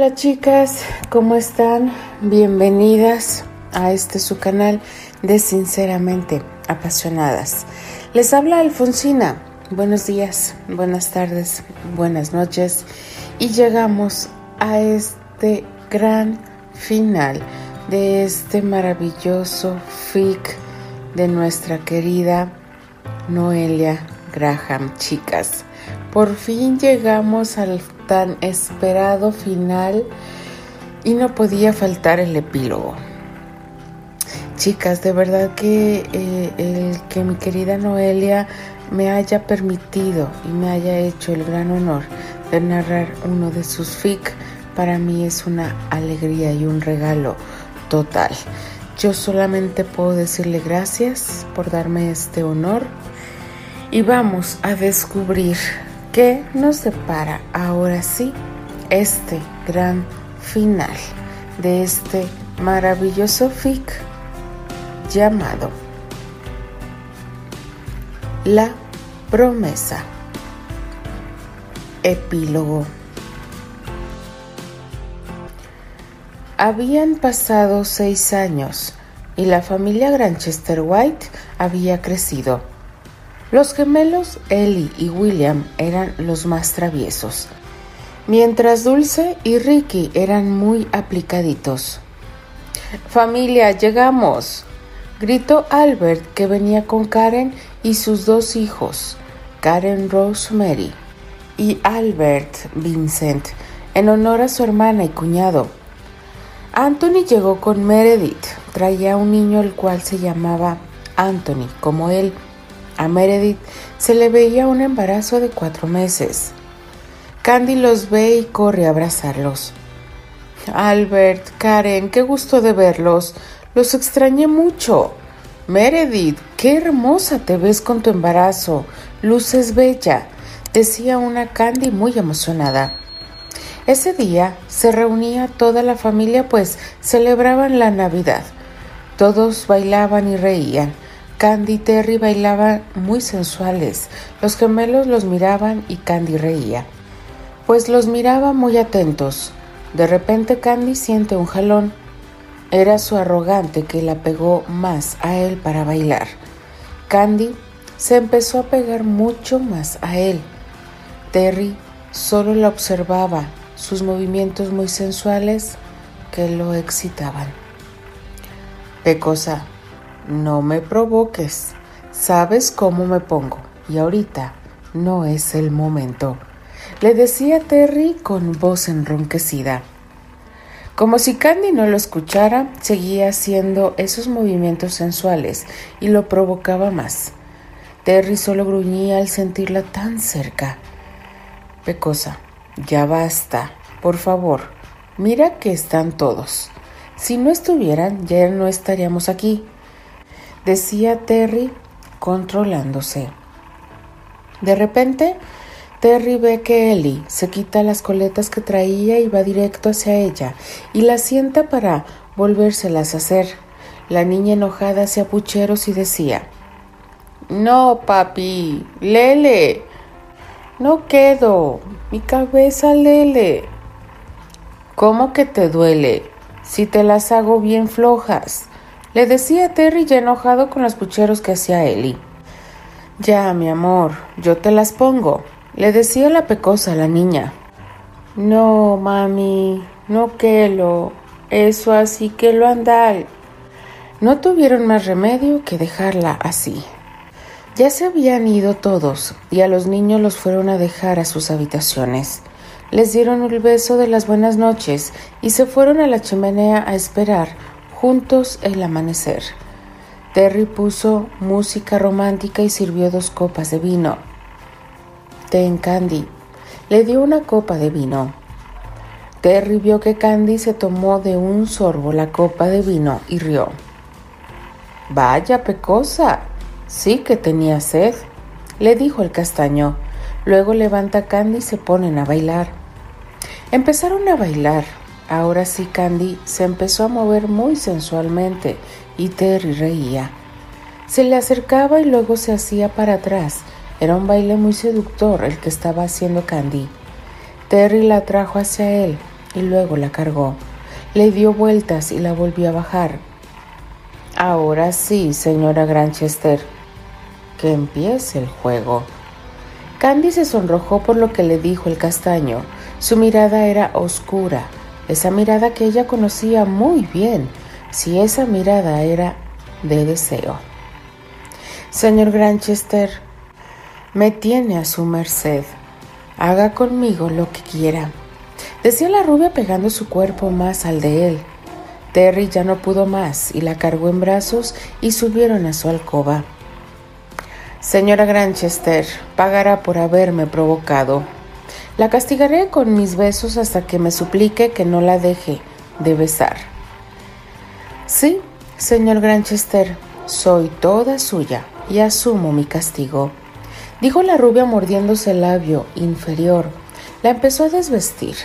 Hola chicas, ¿cómo están? Bienvenidas a este su canal de Sinceramente Apasionadas. Les habla Alfonsina. Buenos días, buenas tardes, buenas noches y llegamos a este gran final de este maravilloso fic de nuestra querida Noelia Graham, chicas. Por fin llegamos al tan esperado final y no podía faltar el epílogo. Chicas, de verdad que eh, el que mi querida Noelia me haya permitido y me haya hecho el gran honor de narrar uno de sus fic, para mí es una alegría y un regalo total. Yo solamente puedo decirle gracias por darme este honor y vamos a descubrir qué nos separa ahora sí este gran final de este maravilloso fic llamado La promesa. Epílogo. Habían pasado seis años y la familia Granchester White había crecido. Los gemelos Ellie y William eran los más traviesos, mientras Dulce y Ricky eran muy aplicaditos. Familia, llegamos, gritó Albert que venía con Karen y sus dos hijos, Karen Rosemary y Albert Vincent, en honor a su hermana y cuñado. Anthony llegó con Meredith, traía un niño el cual se llamaba Anthony, como él. A Meredith se le veía un embarazo de cuatro meses. Candy los ve y corre a abrazarlos. Albert, Karen, qué gusto de verlos. Los extrañé mucho. Meredith, qué hermosa te ves con tu embarazo. Luces bella, decía una Candy muy emocionada. Ese día se reunía toda la familia pues celebraban la Navidad. Todos bailaban y reían. Candy y Terry bailaban muy sensuales. Los gemelos los miraban y Candy reía. Pues los miraba muy atentos. De repente Candy siente un jalón. Era su arrogante que la pegó más a él para bailar. Candy se empezó a pegar mucho más a él. Terry solo la observaba, sus movimientos muy sensuales que lo excitaban. Pecosa, no me provoques. Sabes cómo me pongo y ahorita no es el momento, le decía Terry con voz enronquecida. Como si Candy no lo escuchara, seguía haciendo esos movimientos sensuales y lo provocaba más. Terry solo gruñía al sentirla tan cerca. Pecosa, ya basta, por favor, mira que están todos. Si no estuvieran, ya no estaríamos aquí decía Terry controlándose. De repente, Terry ve que Ellie se quita las coletas que traía y va directo hacia ella y la sienta para volvérselas a hacer. La niña enojada hacía pucheros y decía, No, papi, Lele, no quedo, mi cabeza, Lele. ¿Cómo que te duele? Si te las hago bien flojas. Le decía Terry ya enojado con los pucheros que hacía Ellie. Ya, mi amor, yo te las pongo, le decía la pecosa a la niña. No, mami, no que lo, eso así que lo andal. No tuvieron más remedio que dejarla así. Ya se habían ido todos y a los niños los fueron a dejar a sus habitaciones. Les dieron el beso de las buenas noches y se fueron a la chimenea a esperar juntos el amanecer. Terry puso música romántica y sirvió dos copas de vino. Ten Candy. Le dio una copa de vino. Terry vio que Candy se tomó de un sorbo la copa de vino y rió. Vaya pecosa. Sí que tenía sed, le dijo el castaño. Luego levanta Candy y se ponen a bailar. Empezaron a bailar. Ahora sí Candy se empezó a mover muy sensualmente y Terry reía. Se le acercaba y luego se hacía para atrás. Era un baile muy seductor el que estaba haciendo Candy. Terry la trajo hacia él y luego la cargó. Le dio vueltas y la volvió a bajar. Ahora sí, señora Granchester, que empiece el juego. Candy se sonrojó por lo que le dijo el castaño. Su mirada era oscura, esa mirada que ella conocía muy bien, si esa mirada era de deseo. Señor Granchester, me tiene a su merced. Haga conmigo lo que quiera. Decía la rubia pegando su cuerpo más al de él. Terry ya no pudo más y la cargó en brazos y subieron a su alcoba. Señora Granchester, pagará por haberme provocado. La castigaré con mis besos hasta que me suplique que no la deje de besar. Sí, señor Granchester, soy toda suya y asumo mi castigo, dijo la rubia mordiéndose el labio inferior. La empezó a desvestir.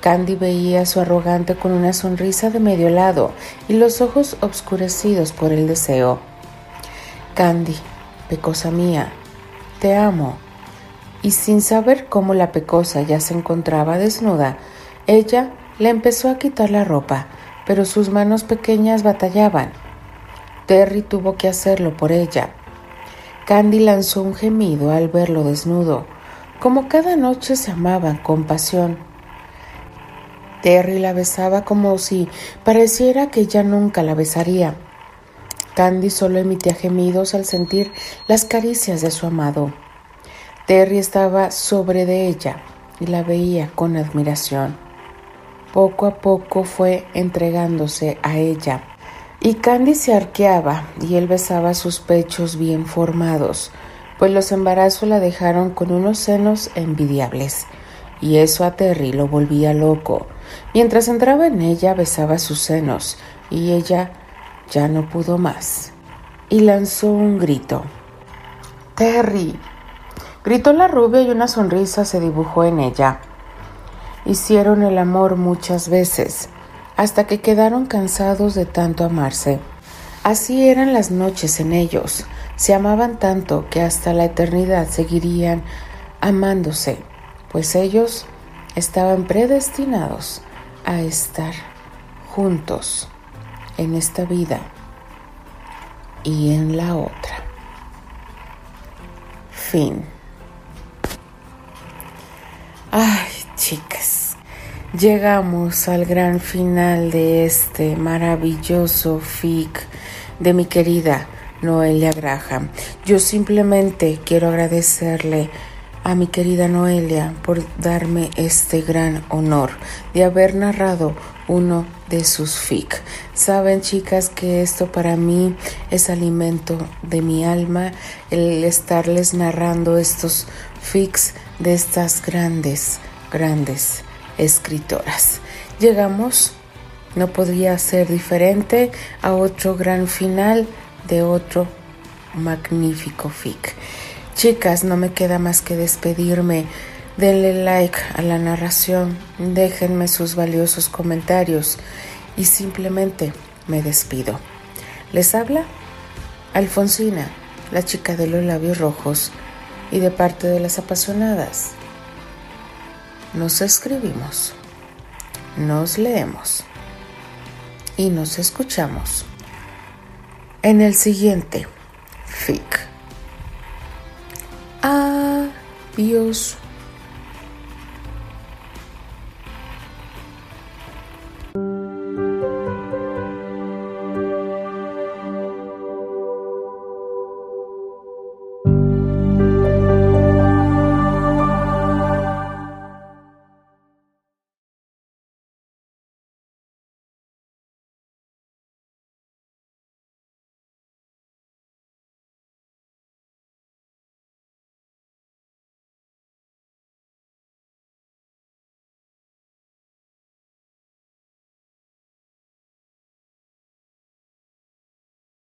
Candy veía a su arrogante con una sonrisa de medio lado y los ojos obscurecidos por el deseo. Candy, pecosa mía, te amo. Y sin saber cómo la pecosa ya se encontraba desnuda, ella le empezó a quitar la ropa, pero sus manos pequeñas batallaban. Terry tuvo que hacerlo por ella. Candy lanzó un gemido al verlo desnudo. Como cada noche se amaban con pasión, Terry la besaba como si pareciera que ya nunca la besaría. Candy solo emitía gemidos al sentir las caricias de su amado. Terry estaba sobre de ella y la veía con admiración. Poco a poco fue entregándose a ella y Candy se arqueaba y él besaba sus pechos bien formados, pues los embarazos la dejaron con unos senos envidiables y eso a Terry lo volvía loco. Mientras entraba en ella besaba sus senos y ella ya no pudo más y lanzó un grito. Terry. Gritó la rubia y una sonrisa se dibujó en ella. Hicieron el amor muchas veces, hasta que quedaron cansados de tanto amarse. Así eran las noches en ellos. Se amaban tanto que hasta la eternidad seguirían amándose pues ellos estaban predestinados a estar juntos en esta vida y en la otra. Fin. Ay, chicas, llegamos al gran final de este maravilloso fic de mi querida Noelia Graham. Yo simplemente quiero agradecerle a mi querida Noelia por darme este gran honor de haber narrado uno de sus fic. Saben chicas que esto para mí es alimento de mi alma el estarles narrando estos fics de estas grandes, grandes escritoras. Llegamos, no podría ser diferente, a otro gran final de otro magnífico fic. Chicas, no me queda más que despedirme. Denle like a la narración, déjenme sus valiosos comentarios y simplemente me despido. Les habla Alfonsina, la chica de los labios rojos y de parte de las apasionadas. Nos escribimos, nos leemos y nos escuchamos en el siguiente FIC. Adiós. thank